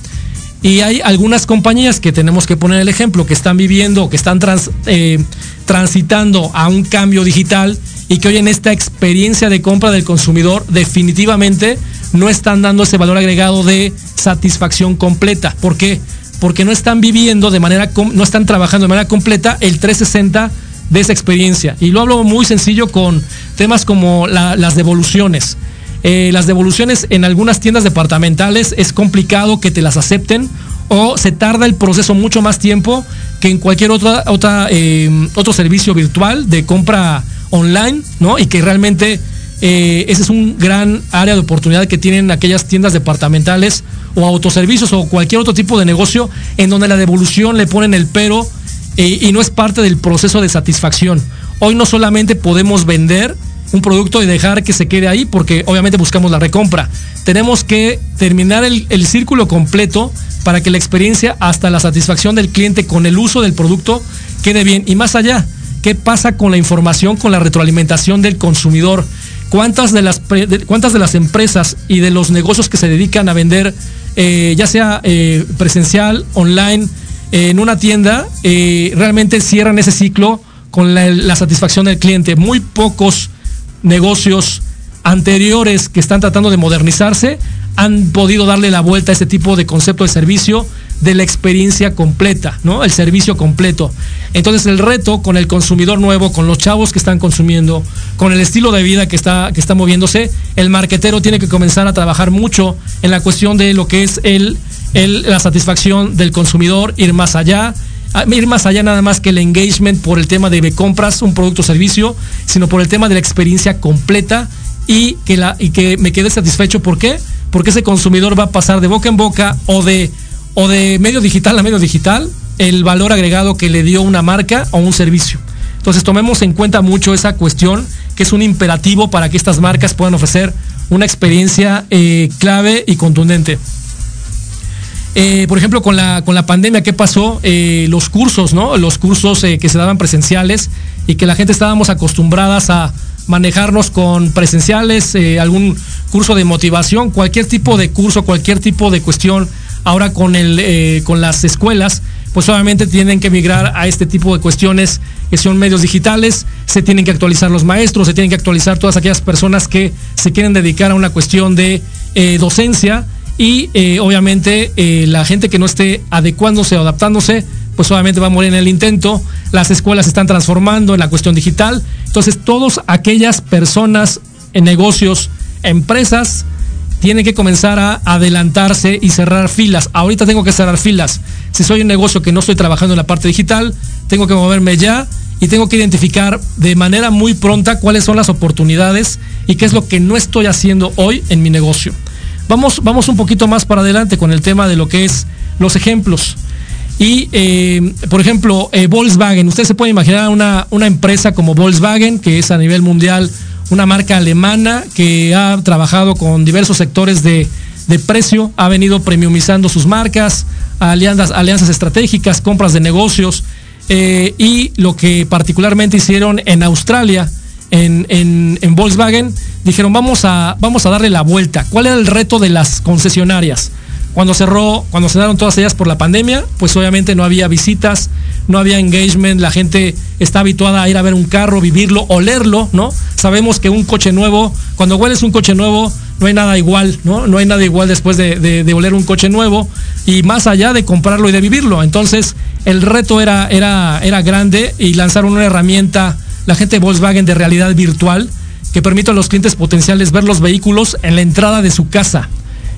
Speaker 1: Y hay algunas compañías que tenemos que poner el ejemplo, que están viviendo, que están eh, transitando a un cambio digital y que hoy en esta experiencia de compra del consumidor definitivamente no están dando ese valor agregado de satisfacción completa. ¿Por qué? Porque no están viviendo de manera, no están trabajando de manera completa el 360 de esa experiencia. Y lo hablo muy sencillo con temas como la- las devoluciones. Eh, las devoluciones en algunas tiendas departamentales es complicado que te las acepten o se tarda el proceso mucho más tiempo que en cualquier otra, otra, eh, otro servicio virtual de compra online, ¿no? Y que realmente eh, ese es un gran área de oportunidad que tienen aquellas tiendas departamentales o autoservicios o cualquier otro tipo de negocio en donde la devolución le ponen el pero y no es parte del proceso de satisfacción. Hoy no solamente podemos vender un producto y dejar que se quede ahí porque obviamente buscamos la recompra. Tenemos que terminar el, círculo completo para que la experiencia hasta la satisfacción del cliente con el uso del producto quede bien. Y más allá, ¿qué pasa con la información, con la retroalimentación del consumidor? ¿Cuántas de las, cuántas de las empresas y de los negocios que se dedican a vender, eh, ya sea eh, presencial, online, eh, en una tienda, realmente cierran ese ciclo con la satisfacción del cliente? Muy pocos negocios anteriores que están tratando de modernizarse han podido darle la vuelta a este tipo de concepto de servicio de la experiencia completa, ¿no? El servicio completo. Entonces el reto con el consumidor nuevo, con los chavos que están consumiendo, con el estilo de vida que está, que está moviéndose, el marquetero tiene que comenzar a trabajar mucho en la cuestión de lo que es el, el- la satisfacción del consumidor, ir más allá, ir más allá nada más que el engagement por el tema de compras un producto o servicio, sino por el tema de la experiencia completa y que, la, y que me quede satisfecho. ¿Por qué? Porque ese consumidor va a pasar de boca en boca o de, o de medio digital a medio digital el valor agregado que le dio una marca o un servicio. Entonces tomemos en cuenta mucho esa cuestión, que es un imperativo para que estas marcas puedan ofrecer una experiencia eh, clave y contundente. Eh, por ejemplo, con la, con la pandemia, ¿qué pasó? Eh, los cursos, ¿no? Los cursos eh, que se daban presenciales y que la gente estábamos acostumbradas a manejarnos con presenciales, algún curso de motivación, cualquier tipo de curso, cualquier tipo de cuestión. Ahora con, el, con las escuelas, pues obviamente tienen que migrar a este tipo de cuestiones que son medios digitales, se tienen que actualizar los maestros, se tienen que actualizar todas aquellas personas que se quieren dedicar a una cuestión de docencia y eh, obviamente eh, la gente que no esté adecuándose o adaptándose, pues obviamente va a morir en el intento. Las escuelas se están transformando en la cuestión digital. Entonces, todas aquellas personas en negocios, empresas, tienen que comenzar a adelantarse y cerrar filas. Ahorita tengo que cerrar filas. Si soy un negocio que no estoy trabajando en la parte digital, tengo que moverme ya y tengo que identificar de manera muy pronta cuáles son las oportunidades y qué es lo que no estoy haciendo hoy en mi negocio. Vamos, vamos un poquito más para adelante con el tema de lo que es los ejemplos. Y, eh, por ejemplo, eh, Volkswagen. Usted se puede imaginar una, una empresa como Volkswagen, que es a nivel mundial una marca alemana que ha trabajado con diversos sectores de, de precio, ha venido premiumizando sus marcas, alianzas, alianzas estratégicas, compras de negocios. eh, y lo que particularmente hicieron en Australia, en, en- en Volkswagen, dijeron vamos a, vamos a darle la vuelta. ¿Cuál era el reto de las concesionarias? Cuando cerró, cuando cerraron todas ellas por la pandemia, pues obviamente no había visitas, no había engagement, la gente está habituada a ir a ver un carro, vivirlo, olerlo, ¿no? Sabemos que un coche nuevo, cuando hueles un coche nuevo, no hay nada igual, ¿no? No hay nada igual después de, de- oler un coche nuevo y más allá de comprarlo y de vivirlo. Entonces, el reto era, era, era grande y lanzaron una herramienta, la gente de Volkswagen de realidad virtual, que permite a los clientes potenciales ver los vehículos en la entrada de su casa.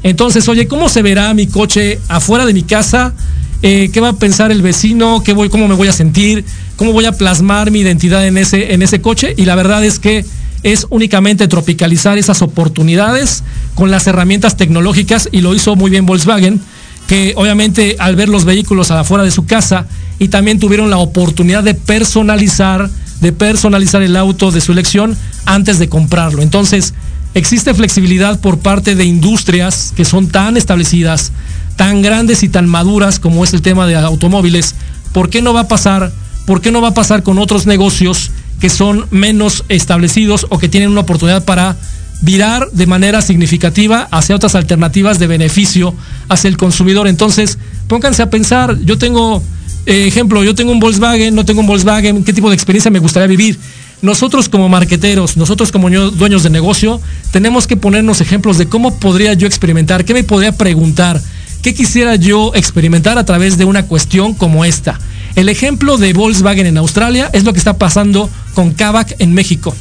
Speaker 1: Entonces, oye, ¿cómo se verá mi coche afuera de mi casa? Eh, ¿Qué va a pensar el vecino? ¿Qué voy, ¿Cómo me voy a sentir? ¿Cómo voy a plasmar mi identidad en ese, en ese coche? Y la verdad es que es únicamente tropicalizar esas oportunidades con las herramientas tecnológicas y lo hizo muy bien Volkswagen, que obviamente al ver los vehículos afuera de su casa y también tuvieron la oportunidad de personalizar, de personalizar el auto de su elección antes de comprarlo. Entonces, existe flexibilidad por parte de industrias que son tan establecidas, tan grandes y tan maduras como es el tema de automóviles. ¿Por qué no va a pasar? ¿Por qué no va a pasar con otros negocios que son menos establecidos o que tienen una oportunidad para virar de manera significativa hacia otras alternativas de beneficio hacia el consumidor. Entonces, pónganse a pensar, yo tengo, eh, ejemplo, yo tengo un Volkswagen, no tengo un Volkswagen, ¿qué tipo de experiencia me gustaría vivir? Nosotros como marqueteros, nosotros como ño- dueños de negocio, tenemos que ponernos ejemplos de cómo podría yo experimentar, qué me podría preguntar, qué quisiera yo experimentar a través de una cuestión como esta. El ejemplo de Volkswagen en Australia es lo que está pasando con Kavak en México.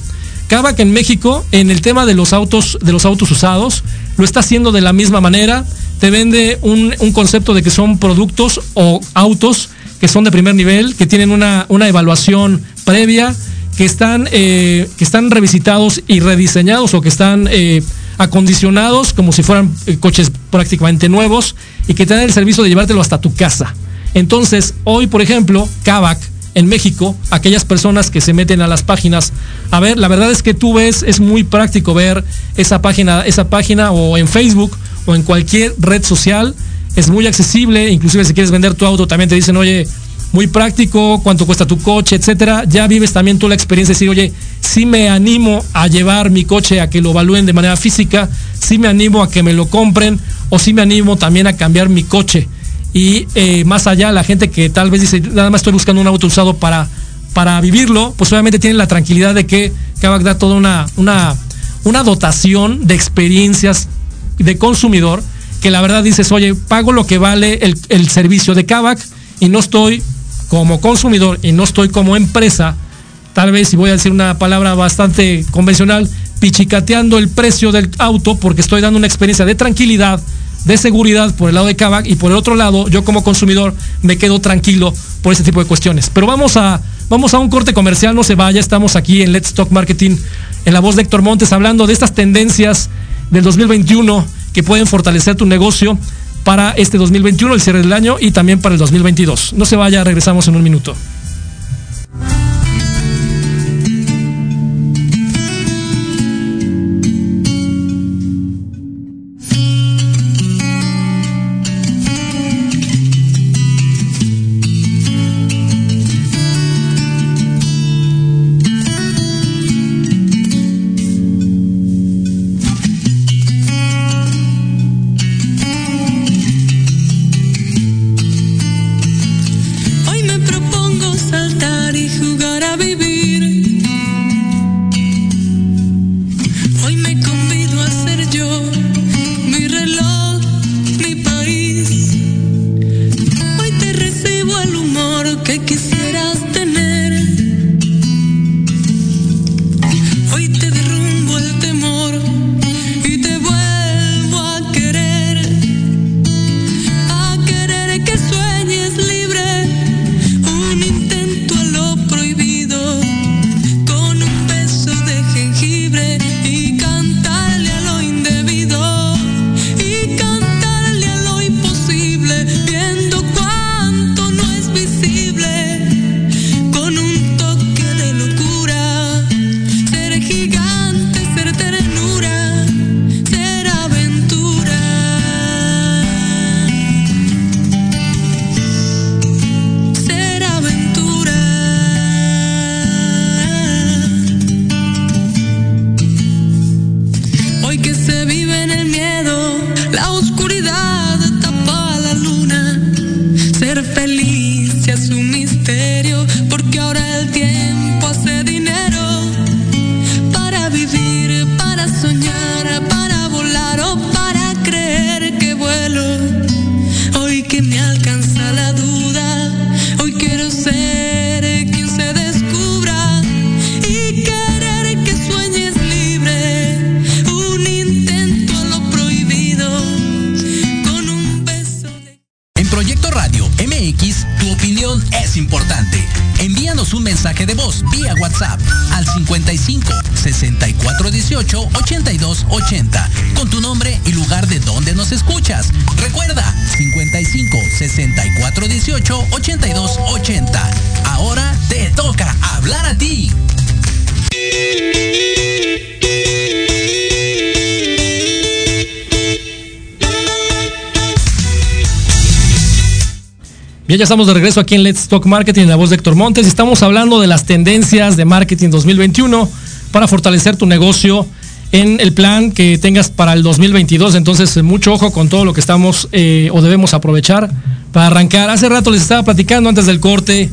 Speaker 1: Kavak en México, en el tema de los autos, de los autos usados, lo está haciendo de la misma manera. Te vende un, un concepto de que son productos o autos que son de primer nivel, que tienen una, una evaluación previa, que están, eh, que están revisitados y rediseñados o que están eh, acondicionados como si fueran eh, coches prácticamente nuevos y que te dan el servicio de llevártelo hasta tu casa. Entonces, hoy, por ejemplo, Kavak en México, aquellas personas que se meten a las páginas, a ver, la verdad es que tú ves, es muy práctico ver esa página, esa página o en Facebook o en cualquier red social, es muy accesible, inclusive si quieres vender tu auto también te dicen, oye, muy práctico, cuánto cuesta tu coche, etcétera. Ya vives también tú la experiencia de decir, oye, sí me animo a llevar mi coche a que lo evalúen de manera física, sí me animo a que me lo compren, o sí me animo también a cambiar mi coche. Y eh, más allá, la gente que tal vez dice, nada más estoy buscando un auto usado para, para vivirlo, pues obviamente tienen la tranquilidad de que Kavak da toda una, una, una dotación de experiencias de consumidor que la verdad dices, oye, pago lo que vale el, el servicio de Kavak y no estoy como consumidor y no estoy como empresa, tal vez si voy a decir una palabra bastante convencional, pichicateando el precio del auto porque estoy dando una experiencia de tranquilidad, de seguridad por el lado de Kavak y por el otro lado yo como consumidor me quedo tranquilo por ese tipo de cuestiones. Pero vamos a, vamos a un corte comercial, no se vaya, estamos aquí en Let's Talk Marketing en la voz de Héctor Montes hablando de estas tendencias del 2021 que pueden fortalecer tu negocio para este 2021, el cierre del año y también para el 2022. No se vaya, regresamos en un minuto.
Speaker 10: Un misterio, porque ahora el tiempo hace dinero.
Speaker 2: 64 18 82 80. Ahora te toca hablar a ti.
Speaker 1: Bien, ya estamos de regreso aquí en Let's Talk Marketing, en la voz de Héctor Montes, estamos hablando de las tendencias de marketing 2021 para fortalecer tu negocio en el plan que tengas para el 2022. Entonces, mucho ojo con todo lo que estamos eh, o debemos aprovechar para arrancar. Hace rato les estaba platicando antes del corte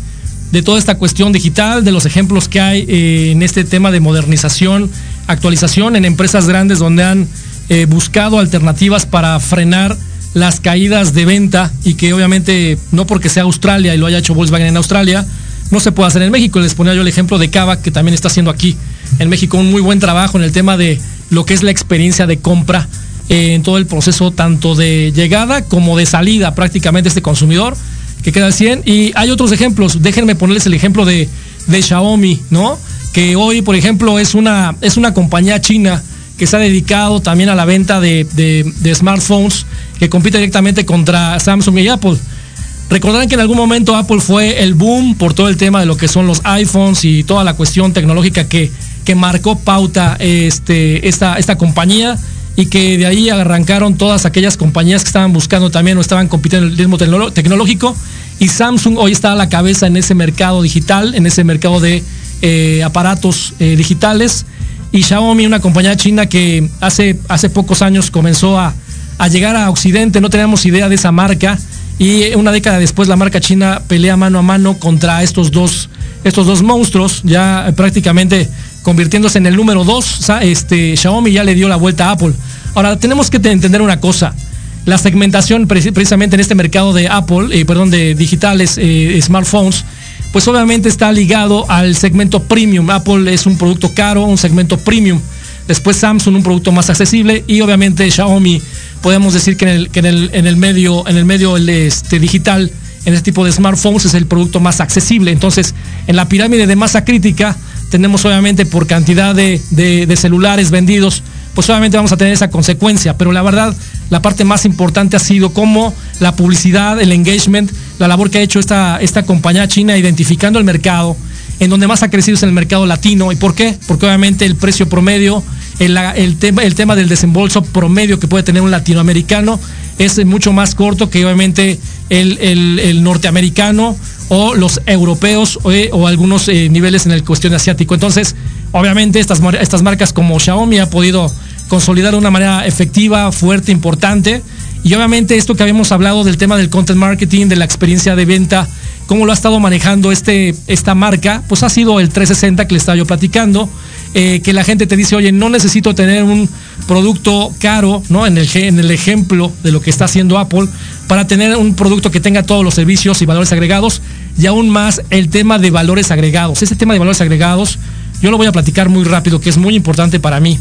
Speaker 1: de toda esta cuestión digital, de los ejemplos que hay eh, en este tema de modernización, actualización en empresas grandes donde han eh, buscado alternativas para frenar las caídas de venta y que obviamente no porque sea Australia y lo haya hecho Volkswagen en Australia, no se puede hacer en México. Les ponía yo el ejemplo de Cava, que también está haciendo aquí en México un muy buen trabajo en el tema de lo que es la experiencia de compra en todo el proceso, tanto de llegada como de salida prácticamente este consumidor, que queda al 100. Y hay otros ejemplos, déjenme ponerles el ejemplo de, de Xiaomi, ¿no? Que hoy, por ejemplo, es una, es una compañía china que se ha dedicado también a la venta de, de- de smartphones, que compite directamente contra Samsung y Apple. Recordarán que en algún momento Apple fue el boom por todo el tema de lo que son los iPhones y toda la cuestión tecnológica que, que marcó pauta este, esta, esta compañía y que de ahí arrancaron todas aquellas compañías que estaban buscando también o estaban compitiendo en el ritmo tecnolo- tecnológico. Y Samsung hoy está a la cabeza en ese mercado digital, en ese mercado de eh, aparatos eh, digitales. Y Xiaomi, una compañía china que hace, hace pocos años comenzó a, a llegar a Occidente, no teníamos idea de esa marca. Y una década después la marca china pelea mano a mano contra estos dos, estos dos monstruos, ya eh, prácticamente convirtiéndose en el número dos. Este, Xiaomi ya le dio la vuelta a Apple. Ahora, tenemos que te- entender una cosa. La segmentación preci- precisamente en este mercado de Apple, eh, perdón, de digitales, eh, smartphones, pues obviamente está ligado al segmento premium. Apple es un producto caro, un segmento premium. Después Samsung, un producto más accesible. Y obviamente Xiaomi, podemos decir que en el, medio, en el medio este, digital, en este tipo de smartphones, es el producto más accesible. Entonces, en la pirámide de masa crítica, tenemos obviamente por cantidad de celulares vendidos, pues obviamente vamos a tener esa consecuencia. Pero la verdad, la parte más importante ha sido cómo la publicidad, el engagement, la labor que ha hecho esta, esta compañía china identificando el mercado, en donde más ha crecido es en el mercado latino. ¿Y por qué? Porque obviamente el precio promedio, el, el tema, el tema del desembolso promedio que puede tener un latinoamericano es mucho más corto que obviamente el, el- el norteamericano o los europeos eh, o algunos eh, niveles en el cuestión asiático. Entonces, obviamente estas marcas como Xiaomi ha podido consolidar de una manera efectiva, fuerte, importante. Y obviamente esto que habíamos hablado del tema del content marketing, de la experiencia de venta, cómo lo ha estado manejando este, esta marca, pues ha sido el 360 que le estaba yo platicando, eh, que la gente te dice, oye, no necesito tener un producto caro, ¿no? En el, en el ejemplo de lo que está haciendo Apple, para tener un producto que tenga todos los servicios y valores agregados, y aún más el tema de valores agregados. Ese tema de valores agregados, yo lo voy a platicar muy rápido, que es muy importante para mí.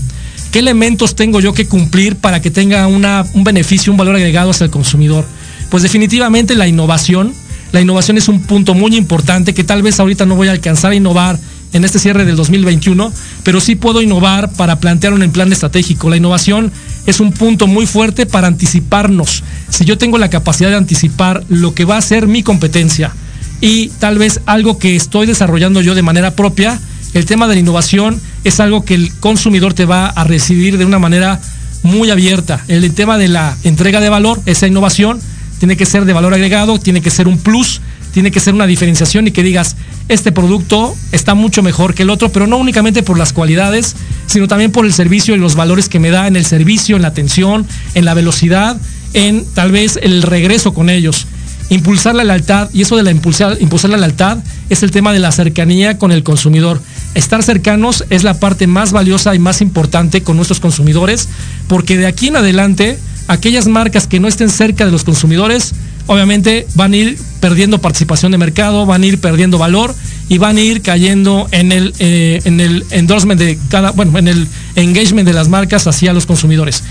Speaker 1: ¿Qué elementos tengo yo que cumplir para que tenga una, un beneficio, un valor agregado hacia el consumidor? Pues definitivamente la innovación. La innovación es un punto muy importante que tal vez ahorita no voy a alcanzar a innovar en este cierre del 2021, pero sí puedo innovar para plantear un plan estratégico. La innovación es un punto muy fuerte para anticiparnos. Si yo tengo la capacidad de anticipar lo que va a ser mi competencia y tal vez algo que estoy desarrollando yo de manera propia, el tema de la innovación es algo que el consumidor te va a recibir de una manera muy abierta. El tema de la entrega de valor, esa innovación, tiene que ser de valor agregado, tiene que ser un plus, tiene que ser una diferenciación y que digas, este producto está mucho mejor que el otro, pero no únicamente por las cualidades, sino también por el servicio y los valores que me da en el servicio, en la atención, en la velocidad, en tal vez el regreso con ellos. Impulsar la lealtad, y eso de la impulsar, impulsar la lealtad es el tema de la cercanía con el consumidor. Estar cercanos es la parte más valiosa y más importante con nuestros consumidores, porque de aquí en adelante, aquellas marcas que no estén cerca de los consumidores, obviamente van a ir perdiendo participación de mercado, van a ir perdiendo valor y van a ir cayendo en el, eh, en el endorsement de cada, bueno, en el engagement de las marcas hacia los consumidores.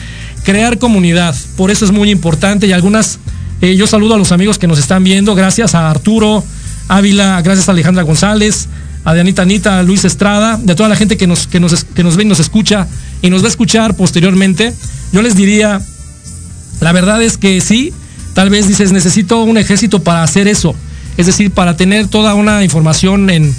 Speaker 1: Crear comunidad, por eso es muy importante y algunas, eh, yo saludo a los amigos que nos están viendo, gracias a Arturo Ávila, gracias a Alejandra González, a Dianita Anita, a Luis Estrada, de toda la gente que nos, que nos, que nos ve y nos escucha y nos va a escuchar posteriormente. Yo les diría, la verdad es que sí, tal vez dices, necesito un ejército para hacer eso. Es decir, para tener toda una información en,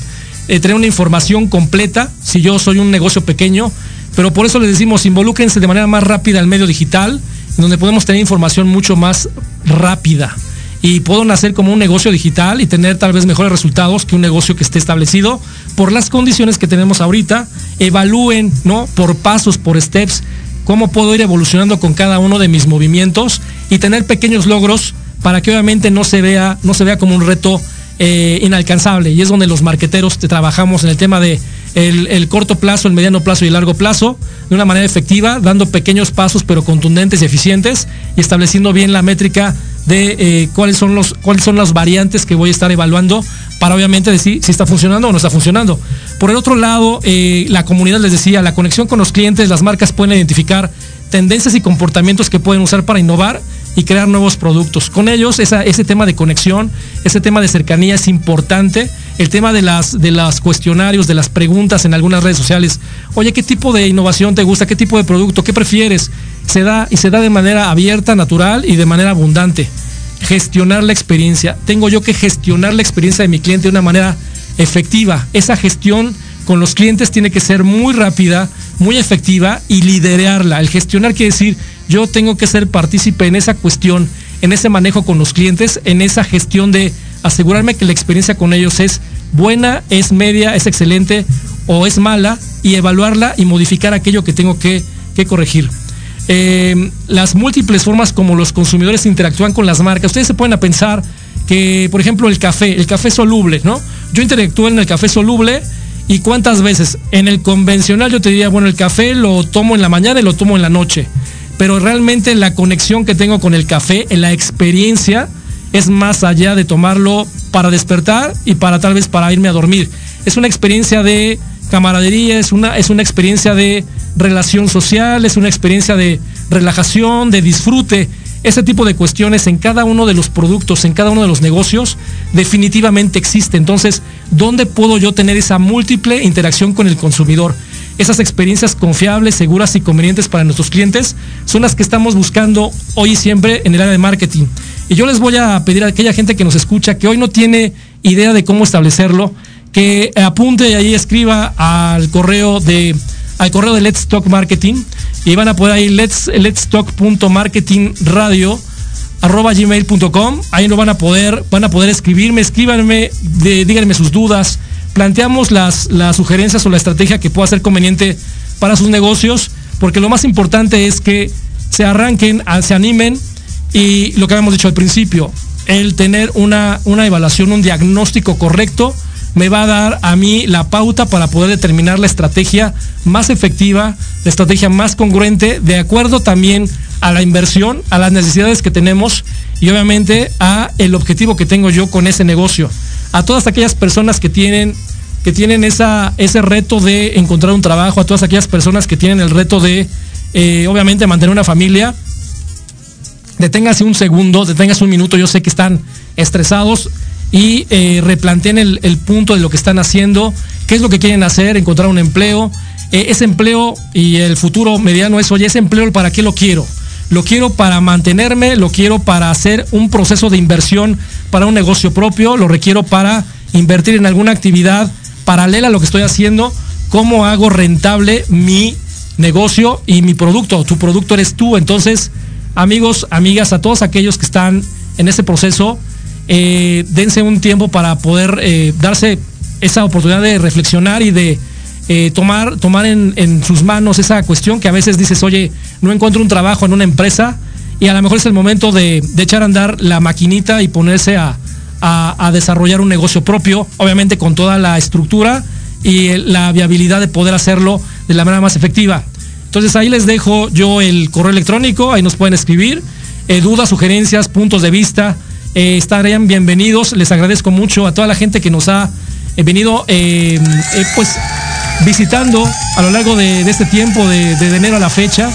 Speaker 1: eh, tener una información completa, si yo soy un negocio pequeño, pero por eso les decimos, involúquense de manera más rápida al medio digital, donde podemos tener información mucho más rápida. y puedo nacer como un negocio digital y tener tal vez mejores resultados que un negocio que esté establecido por las condiciones que tenemos ahorita. Evalúen, ¿no? Por pasos, por steps, cómo puedo ir evolucionando con cada uno de mis movimientos y tener pequeños logros para que obviamente no se vea, no se vea como un reto eh, inalcanzable. Y es donde los marqueteros te trabajamos en el tema de el, el, corto plazo, el mediano plazo y el largo plazo de una manera efectiva, dando pequeños pasos pero contundentes y eficientes y estableciendo bien la métrica de eh, cuáles son los cuáles son las variantes que voy a estar evaluando para obviamente decir si está funcionando o no está funcionando. Por el otro lado, eh, la comunidad les decía, la conexión con los clientes, las marcas pueden identificar tendencias y comportamientos que pueden usar para innovar y crear nuevos productos. Con ellos, ese tema de conexión, ese tema de cercanía es importante. El tema de las, de las cuestionarios, de las preguntas en algunas redes sociales. Oye, ¿qué tipo de innovación te gusta? ¿Qué tipo de producto? ¿Qué prefieres? Se da y se da de manera abierta, natural y de manera abundante. Gestionar la experiencia. Tengo yo que gestionar la experiencia de mi cliente de una manera efectiva. Esa gestión con los clientes tiene que ser muy rápida, muy efectiva y liderarla. El gestionar quiere decir, yo tengo que ser partícipe en esa cuestión, en ese manejo con los clientes, en esa gestión de asegurarme que la experiencia con ellos es buena, es media, es excelente o es mala y evaluarla y modificar aquello que tengo que, corregir. Eh, las múltiples formas como los consumidores interactúan con las marcas. Ustedes se pueden a pensar que, por ejemplo, el café, el café soluble, ¿no? Yo interactúo en el café soluble y cuántas veces. En el convencional yo te diría, bueno, el café lo tomo en la mañana y lo tomo en la noche. Pero realmente la conexión que tengo con el café, la experiencia, es más allá de tomarlo para despertar y para tal vez para irme a dormir. Es una experiencia de camaradería, es una, es una experiencia de relación social, es una experiencia de relajación, de disfrute. Ese tipo de cuestiones en cada uno de los productos, en cada uno de los negocios, definitivamente existe. Entonces, ¿dónde puedo yo tener esa múltiple interacción con el consumidor? Esas experiencias confiables, seguras y convenientes para nuestros clientes son las que estamos buscando hoy y siempre en el área de marketing. Y yo les voy a pedir a aquella gente que nos escucha, que hoy no tiene idea de cómo establecerlo, que apunte y ahí escriba al correo de al correo de Let's Talk Marketing y van a poder ahí let's, let's talk.marketingradio arroba gmail.com ahí no van a poder van a poder escribirme escríbanme díganme sus dudas planteamos las, sugerencias o la estrategia que pueda ser conveniente para sus negocios porque lo más importante es que se arranquen se animen y lo que habíamos dicho al principio el tener una, una evaluación un diagnóstico correcto me va a dar a mí la pauta para poder determinar la estrategia más efectiva, la estrategia más congruente, de acuerdo también a la inversión, a las necesidades que tenemos y obviamente a el objetivo que tengo yo con ese negocio. A todas aquellas personas que tienen que tienen ese reto de encontrar un trabajo, a todas aquellas personas que tienen el reto de, eh, obviamente, mantener una familia, deténgase un segundo, deténgase un minuto, yo sé que están estresados, y eh, replanteen el, el, punto de lo que están haciendo, qué es lo que quieren hacer, encontrar un empleo. Eh, ese empleo y el futuro mediano es, oye, ese empleo, ¿para qué lo quiero? Lo quiero para mantenerme, lo quiero para hacer un proceso de inversión para un negocio propio, lo requiero para invertir en alguna actividad paralela a lo que estoy haciendo, cómo hago rentable mi negocio y mi producto. Tu producto eres tú. Entonces, amigos, amigas, a todos aquellos que están en ese proceso, eh, dense un tiempo para poder eh, darse esa oportunidad de reflexionar y de eh, tomar, tomar en, sus manos esa cuestión que a veces dices, oye, no encuentro un trabajo en una empresa y a lo mejor es el momento de, echar a andar la maquinita y ponerse a, desarrollar un negocio propio, obviamente con toda la estructura y la viabilidad de poder hacerlo de la manera más efectiva. Entonces ahí les dejo yo el correo electrónico, ahí nos pueden escribir, dudas, sugerencias, puntos de vista, eh, estarían bienvenidos. Les agradezco mucho a toda la gente que nos ha eh, venido eh, pues visitando a lo largo de, este tiempo, de, enero a la fecha.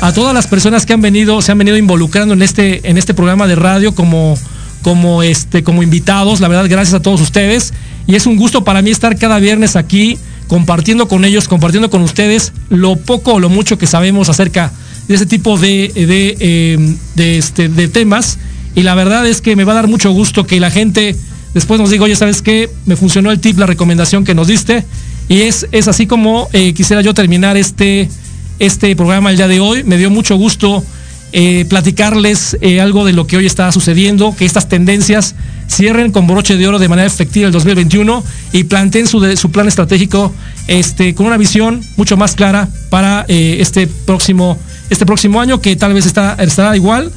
Speaker 1: A todas las personas que han venido, se han venido involucrando en este, en este programa de radio como, como, este, como invitados. La verdad, gracias a todos ustedes. Y es un gusto para mí estar cada viernes aquí compartiendo con ellos, compartiendo con ustedes lo poco o lo mucho que sabemos acerca de ese tipo de, de, de, este, de temas y la verdad es que me va a dar mucho gusto que la gente después nos diga, oye, ¿sabes qué? Me funcionó el tip, la recomendación que nos diste. Y es, es así como eh, quisiera yo terminar este, este programa el día de hoy. Me dio mucho gusto eh, platicarles eh, algo de lo que hoy está sucediendo, que estas tendencias cierren con broche de oro de manera efectiva el 2021 y planteen su, su plan estratégico este, con una visión mucho más clara para este, próximo, este próximo año, que tal vez está, estará igual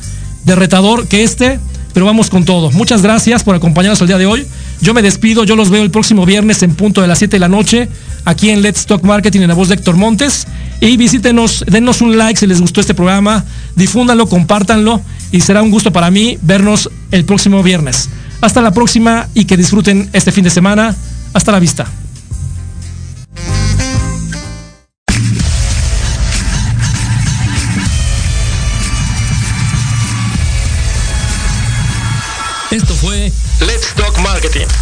Speaker 1: de retador que este, pero vamos con todo. Muchas gracias por acompañarnos el día de hoy. Yo me despido, yo los veo el próximo viernes en punto de las 7 de la noche, aquí en Let's Talk Marketing en la voz de Héctor Montes. Y visítenos, denos un like si les gustó este programa, difúndanlo, compártanlo y será un gusto para mí vernos el próximo viernes. Hasta la próxima y que disfruten este fin de semana. Hasta la vista.